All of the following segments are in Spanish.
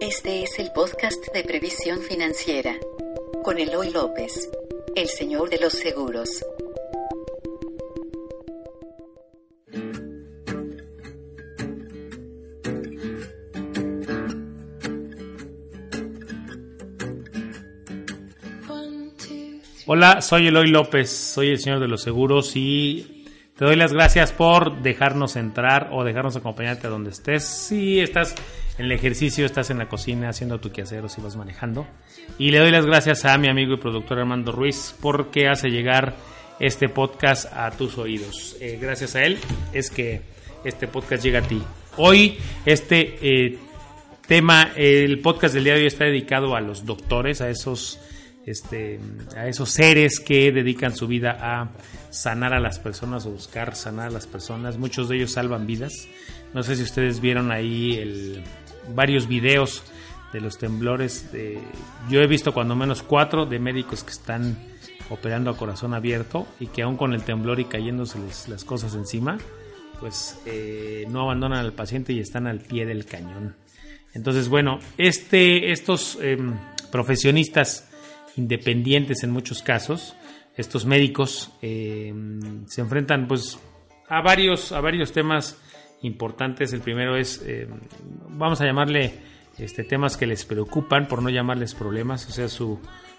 Este es el podcast de previsión financiera con Eloy López, el señor de los seguros. Hola, soy Eloy López, soy el señor de los seguros y te doy las gracias por dejarnos entrar o dejarnos acompañarte a donde estés. Si estás en el ejercicio, estás en la cocina haciendo tu quehacer o si vas manejando. Y le doy las gracias a mi amigo y productor Armando Ruiz porque hace llegar este podcast a tus oídos. Eh, gracias a él es que este podcast llega a ti. Hoy este eh, tema, el podcast del día de hoy está dedicado a los doctores, a esos, este, a esos seres que dedican su vida a sanar a las personas o buscar sanar a las personas. Muchos de ellos salvan vidas. No sé si ustedes vieron ahí varios videos de los temblores. Yo he visto cuando menos cuatro de médicos que están operando a corazón abierto y que aún con el temblor y cayéndose las cosas encima, pues eh, no abandonan al paciente y están al pie del cañón. Entonces, bueno, este, estos eh, profesionistas independientes en muchos casos, estos médicos, eh, se enfrentan pues a varios, a varios temas importantes. El primero es, eh, vamos a llamarle este, temas que les preocupan, por no llamarles problemas, o sea, su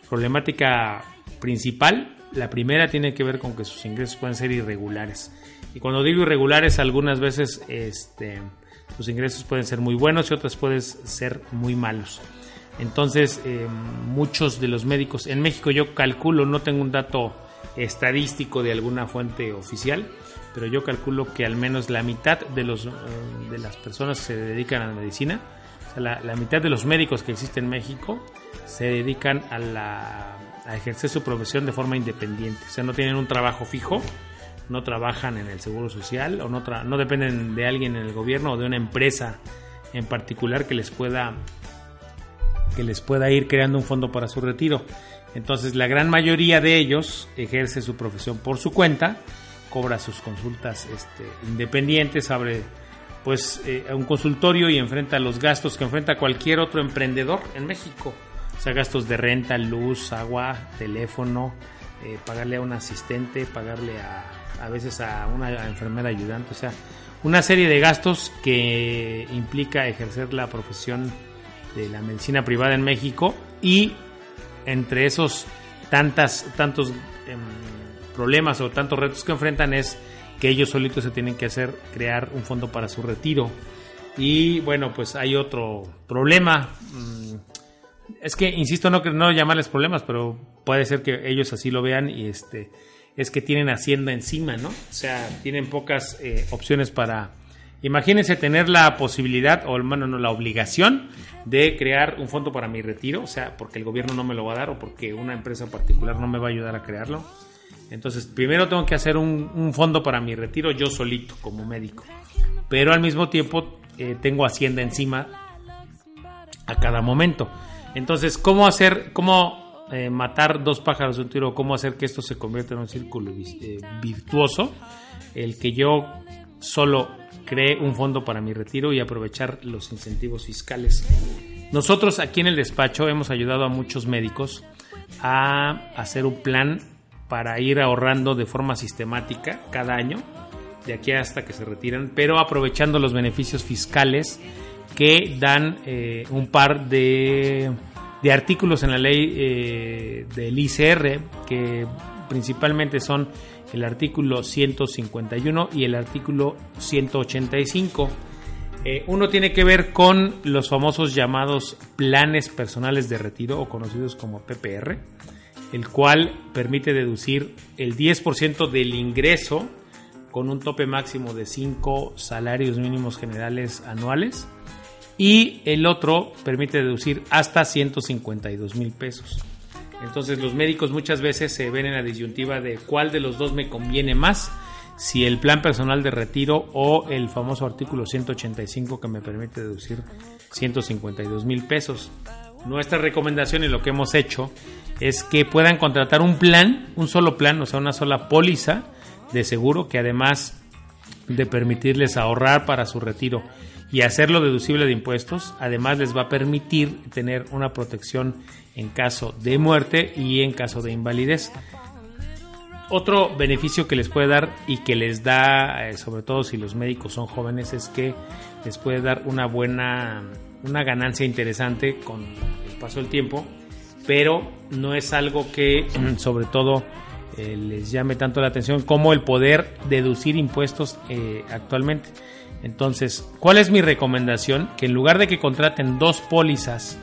problemática principal, la primera tiene que ver con que sus ingresos pueden ser irregulares. Y cuando digo irregulares, algunas veces este, sus ingresos pueden ser muy buenos y otras pueden ser muy malos. Entonces, eh, muchos de los médicos, en México yo calculo, no tengo un dato estadístico de alguna fuente oficial, pero yo calculo que al menos la mitad de, los, eh, de las personas que se dedican a la medicina, o sea, la, la, mitad de los médicos que existen en México, se dedican a, la, a ejercer su profesión de forma independiente. O sea, no tienen un trabajo fijo, no trabajan en el seguro social o no, no dependen de alguien en el gobierno o de una empresa en particular que les pueda que les pueda ir creando un fondo para su retiro. Entonces la gran mayoría de ellos ejerce su profesión por su cuenta cobra sus consultas este, independientes, abre pues eh, un consultorio y enfrenta los gastos que enfrenta cualquier otro emprendedor en México. O sea, gastos de renta, luz, agua, teléfono, eh, pagarle a un asistente, pagarle a, a veces a una enfermera ayudante. O sea, una serie de gastos que implica ejercer la profesión de la medicina privada en México y entre esos tantas, tantos... Eh, problemas o tantos retos que enfrentan es que ellos solitos se tienen que hacer crear un fondo para su retiro. Y bueno, pues hay otro problema. Mm, es que, insisto, no, no llamarles problemas, pero puede ser que ellos así lo vean y este es que tienen Hacienda encima, ¿no? O sea, tienen pocas eh, opciones para... Imagínense tener la posibilidad, o no, la obligación de crear un fondo para mi retiro, o sea, porque el gobierno no me lo va a dar o porque una empresa particular no me va a ayudar a crearlo entonces, primero tengo que hacer un, fondo para mi retiro yo solito, como médico. Pero al mismo tiempo eh, tengo Hacienda encima a cada momento. Entonces, ¿cómo hacer, cómo eh, matar dos pájaros de un tiro? ¿Cómo hacer que esto se convierta en un círculo eh, virtuoso? El que yo solo cree un fondo para mi retiro y aprovechar los incentivos fiscales. Nosotros aquí en el despacho hemos ayudado a muchos médicos a hacer un plan para ir ahorrando de forma sistemática cada año, de aquí hasta que se retiran, pero aprovechando los beneficios fiscales que dan eh, un par de, de, artículos en la ley eh, del ICR, que principalmente son el artículo 151 y el artículo 185. Eh, uno tiene que ver con los famosos llamados planes personales de retiro o conocidos como PPR el cual permite deducir el 10% del ingreso con un tope máximo de 5 salarios mínimos generales anuales y el otro permite deducir hasta 152 mil pesos. Entonces los médicos muchas veces se ven en la disyuntiva de cuál de los dos me conviene más, si el plan personal de retiro o el famoso artículo 185 que me permite deducir 152 mil pesos. Nuestra recomendación y lo que hemos hecho es que puedan contratar un plan, un solo plan, o sea, una sola póliza de seguro que además de permitirles ahorrar para su retiro y hacerlo deducible de impuestos. Además les va a permitir tener una protección en caso de muerte y en caso de invalidez. Otro beneficio que les puede dar y que les da, eh, sobre todo si los médicos son jóvenes, es que les puede dar una buena, una ganancia interesante con el paso del tiempo, pero no es algo que, sobre todo, eh, les llame tanto la atención como el poder deducir impuestos eh, actualmente. Entonces, ¿cuál es mi recomendación? Que en lugar de que contraten dos pólizas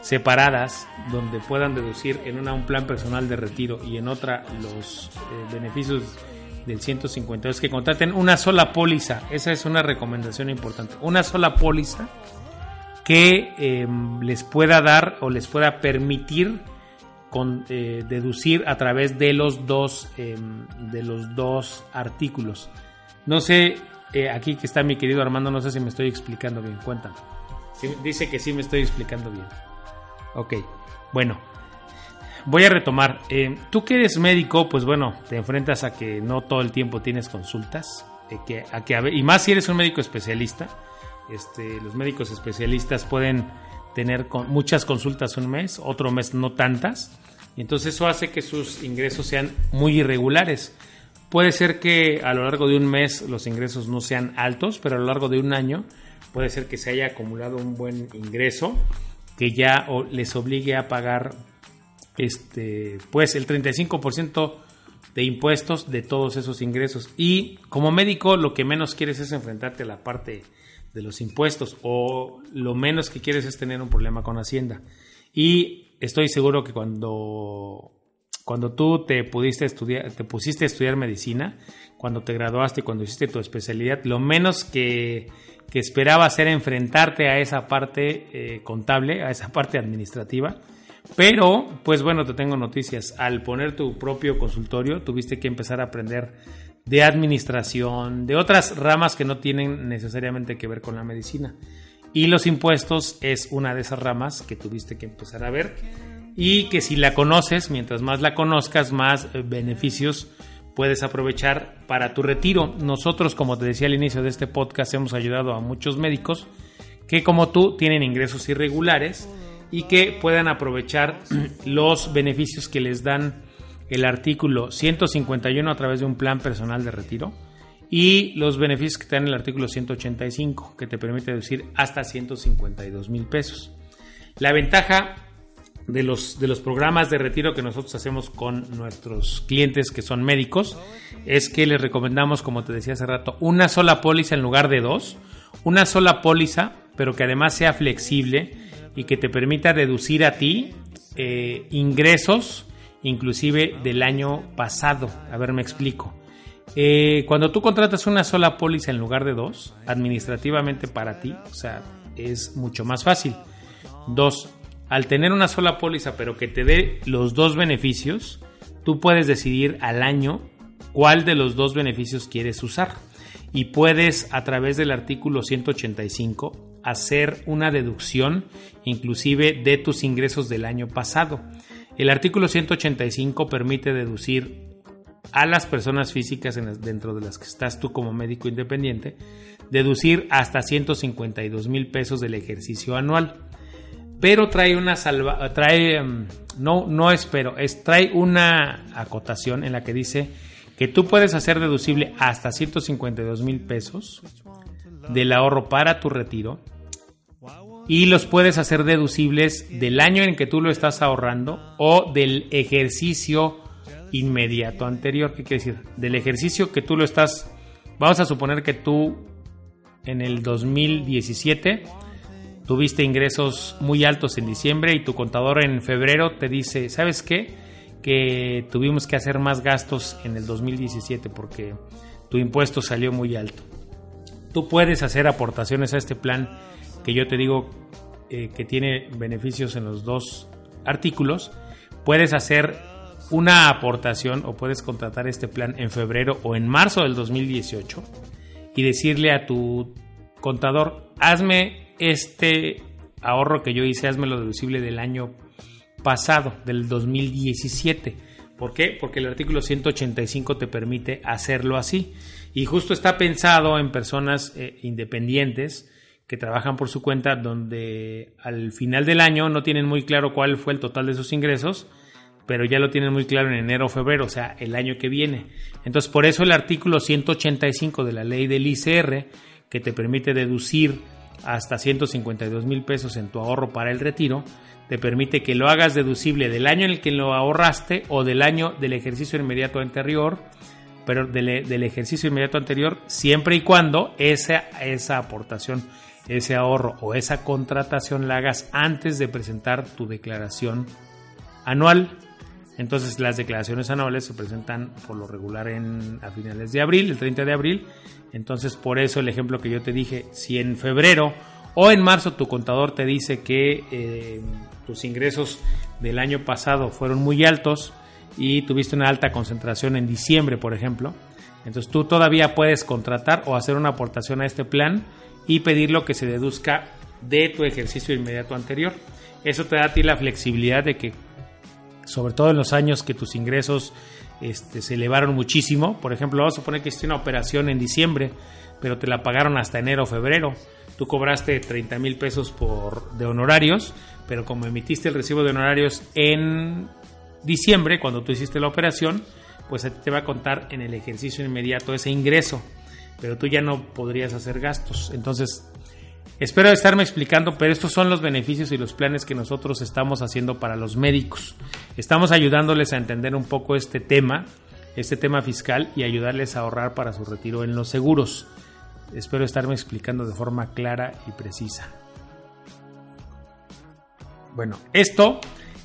separadas donde puedan deducir en una un plan personal de retiro y en otra los eh, beneficios del 152 que contraten una sola póliza. Esa es una recomendación importante. Una sola póliza que em, les pueda dar o les pueda permitir eh, deducir a través de los dos em, de los dos artículos. No sé eh, aquí que está mi querido Armando, no sé si me estoy explicando bien. Cuéntame. dice que sí me estoy explicando bien. Ok, bueno, voy a retomar. Eh, tú que eres médico, pues bueno, te enfrentas a que no todo el tiempo tienes consultas. Eh, que, a que, y más si eres un médico especialista. Este, los médicos especialistas pueden tener muchas consultas un mes, otro mes no tantas. Y entonces eso hace que sus ingresos sean muy irregulares. Puede ser que a lo largo de un mes los ingresos no sean altos, pero a lo largo de un año puede ser que se haya acumulado un buen ingreso que ya les obligue a pagar este pues el 35% de impuestos de todos esos ingresos. Y como médico lo que menos quieres es enfrentarte a la parte de los impuestos o lo menos que quieres es tener un problema con Hacienda. Y estoy seguro que cuando cuando tú te pudiste pusiste a estudiar medicina cuando te graduaste cuando hiciste tu especialidad lo menos que que esperaba hacer enfrentarte a esa parte eh, contable, a esa parte administrativa. Pero, pues bueno, te tengo noticias. Al poner tu propio consultorio, tuviste que empezar a aprender de administración, de otras ramas que no tienen necesariamente que ver con la medicina. Y los impuestos es una de esas ramas que tuviste que empezar a ver y que si la conoces, mientras más la conozcas, más eh, beneficios puedes aprovechar para tu retiro. Nosotros, como te decía al inicio de este podcast, hemos ayudado a muchos médicos que como tú tienen ingresos irregulares y que puedan aprovechar los beneficios que les dan el artículo 151 a través de un plan personal de retiro y los beneficios que te dan el artículo 185 que te permite deducir hasta 152 mil pesos. La ventaja de los, de los programas de retiro que nosotros hacemos con nuestros clientes que son médicos es que les recomendamos, como te decía hace rato, una sola póliza en lugar de dos, una sola póliza, pero que además sea flexible y que te permita deducir a ti eh, ingresos inclusive del año pasado. A ver, me explico. Eh, cuando tú contratas una sola póliza en lugar de dos, administrativamente para ti, o sea, es mucho más fácil. Dos, al tener una sola póliza pero que te dé los dos beneficios, tú puedes decidir al año cuál de los dos beneficios quieres usar. Y puedes a través del artículo 185 hacer una deducción inclusive de tus ingresos del año pasado. El artículo 185 permite deducir a las personas físicas dentro de las que estás tú como médico independiente, deducir hasta 152 mil pesos del ejercicio anual pero trae una salva, trae, em, no, no espero, es, trae una acotación en la que dice que tú puedes hacer deducible hasta 152 mil pesos del ahorro para tu retiro y los puedes hacer deducibles del año en que tú lo estás ahorrando o del ejercicio inmediato anterior. ¿Qué quiere decir? Del ejercicio que tú lo estás, vamos a suponer que tú en el 2017 tuviste ingresos muy altos en diciembre y tu contador en febrero te dice, ¿sabes qué? Que tuvimos que hacer más gastos en el 2017 porque tu impuesto salió muy alto. Tú puedes hacer aportaciones a este plan que yo te digo eh, que tiene beneficios en los dos artículos. Puedes hacer una aportación o puedes contratar este plan en febrero o en marzo del 2018 y decirle a tu contador, hazme este ahorro que yo hice, lo deducible del año pasado, del 2017. ¿Por qué? Porque el artículo 185 te permite hacerlo así. Y justo está pensado en personas eh, independientes que trabajan por su cuenta, donde al final del año no tienen muy claro cuál fue el total de sus ingresos, pero ya lo tienen muy claro en enero o febrero, o sea, el año que viene. Entonces, por eso el artículo 185 de la ley del ICR, que te permite deducir hasta 152 mil pesos en tu ahorro para el retiro, te permite que lo hagas deducible del año en el que lo ahorraste o del año del ejercicio inmediato anterior, pero del, ejercicio inmediato anterior, siempre y cuando esa, esa aportación, ese ahorro o esa contratación la hagas antes de presentar tu declaración anual. Entonces las declaraciones anuales se presentan por lo regular en, a finales de abril, el 30 de abril. Entonces por eso el ejemplo que yo te dije, si en febrero o en marzo tu contador te dice que eh, tus ingresos del año pasado fueron muy altos y tuviste una alta concentración en diciembre, por ejemplo, entonces tú todavía puedes contratar o hacer una aportación a este plan y pedir lo que se deduzca de tu ejercicio inmediato anterior. Eso te da a ti la flexibilidad de que, sobre todo en los años que tus ingresos este, se elevaron muchísimo, por ejemplo, vamos a suponer que hiciste una operación en diciembre, pero te la pagaron hasta enero o febrero. Tú cobraste 30 mil pesos por, de honorarios, pero como emitiste el recibo de honorarios en diciembre, cuando tú hiciste la operación, pues a ti te va a contar en el ejercicio inmediato ese ingreso, pero tú ya no podrías hacer gastos. Entonces, espero estarme explicando, pero estos son los beneficios y los planes que nosotros estamos haciendo para los médicos. Estamos ayudándoles a entender un poco este tema, este tema fiscal y ayudarles a ahorrar para su retiro en los seguros. Espero estarme explicando de forma clara y precisa. Bueno, esto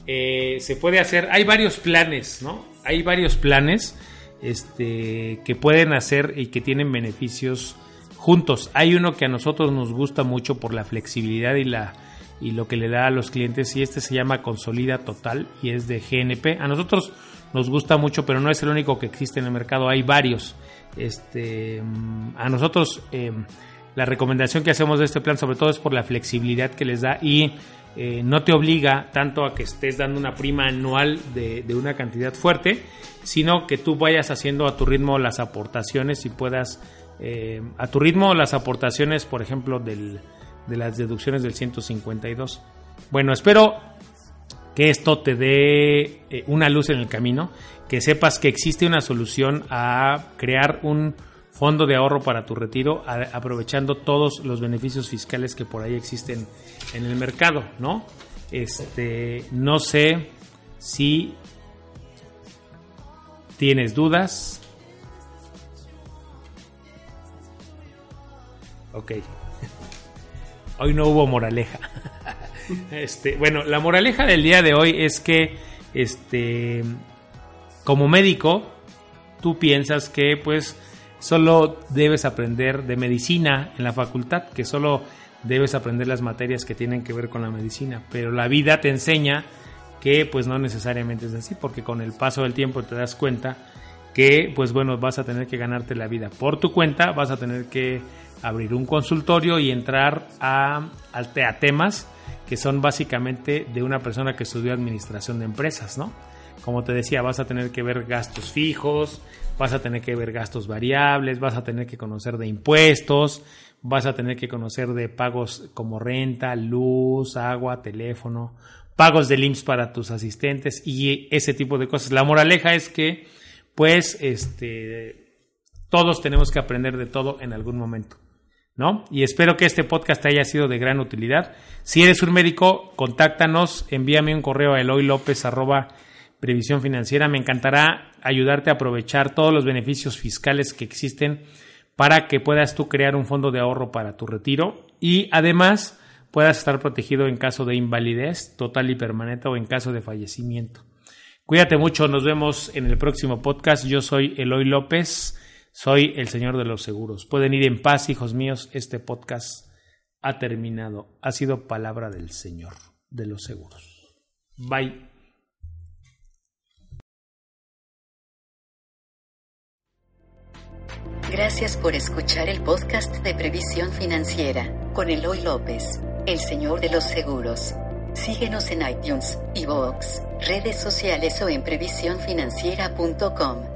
eh, se puede hacer, hay varios planes, ¿no? Hay varios planes este, que pueden hacer y que tienen beneficios juntos. Hay uno que a nosotros nos gusta mucho por la flexibilidad y la y lo que le da a los clientes y este se llama Consolida Total y es de GNP. A nosotros nos gusta mucho, pero no es el único que existe en el mercado, hay varios. Este, a nosotros eh, la recomendación que hacemos de este plan sobre todo es por la flexibilidad que les da y eh, no te obliga tanto a que estés dando una prima anual de, una cantidad fuerte, sino que tú vayas haciendo a tu ritmo las aportaciones y puedas, eh, a tu ritmo las aportaciones, por ejemplo, del, de las deducciones del 152. Bueno, espero que esto te dé eh, una luz en el camino, que sepas que existe una solución a crear un fondo de ahorro para tu retiro, aprovechando todos los beneficios fiscales que por ahí existen en el mercado, ¿no? Este, no sé si tienes dudas. Ok. Hoy no hubo moraleja. Este, bueno, la moraleja del día de hoy es que este como médico tú piensas que pues solo debes aprender de medicina en la facultad, que solo debes aprender las materias que tienen que ver con la medicina, pero la vida te enseña que pues no necesariamente es así, porque con el paso del tiempo te das cuenta que pues bueno, vas a tener que ganarte la vida por tu cuenta, vas a tener que abrir un consultorio y entrar a, a temas que son básicamente de una persona que estudió administración de empresas, ¿no? Como te decía, vas a tener que ver gastos fijos, vas a tener que ver gastos variables, vas a tener que conocer de impuestos, vas a tener que conocer de pagos como renta, luz, agua, teléfono, pagos de IMSS para tus asistentes y ese tipo de cosas. La moraleja es que, pues, este, todos tenemos que aprender de todo en algún momento. ¿No? Y espero que este podcast haya sido de gran utilidad. Si eres un médico, contáctanos, envíame un correo a eloylopez previsión financiera. Me encantará ayudarte a aprovechar todos los beneficios fiscales que existen para que puedas tú crear un fondo de ahorro para tu retiro y además puedas estar protegido en caso de invalidez total y permanente o en caso de fallecimiento. Cuídate mucho, nos vemos en el próximo podcast. Yo soy Eloy López, soy el Señor de los Seguros. Pueden ir en paz, hijos míos, este podcast ha terminado. Ha sido palabra del Señor de los Seguros. Bye. Gracias por escuchar el podcast de Previsión Financiera con Eloy López, el señor de los seguros. Síguenos en iTunes, iVoox, redes sociales o en previsiónfinanciera.com.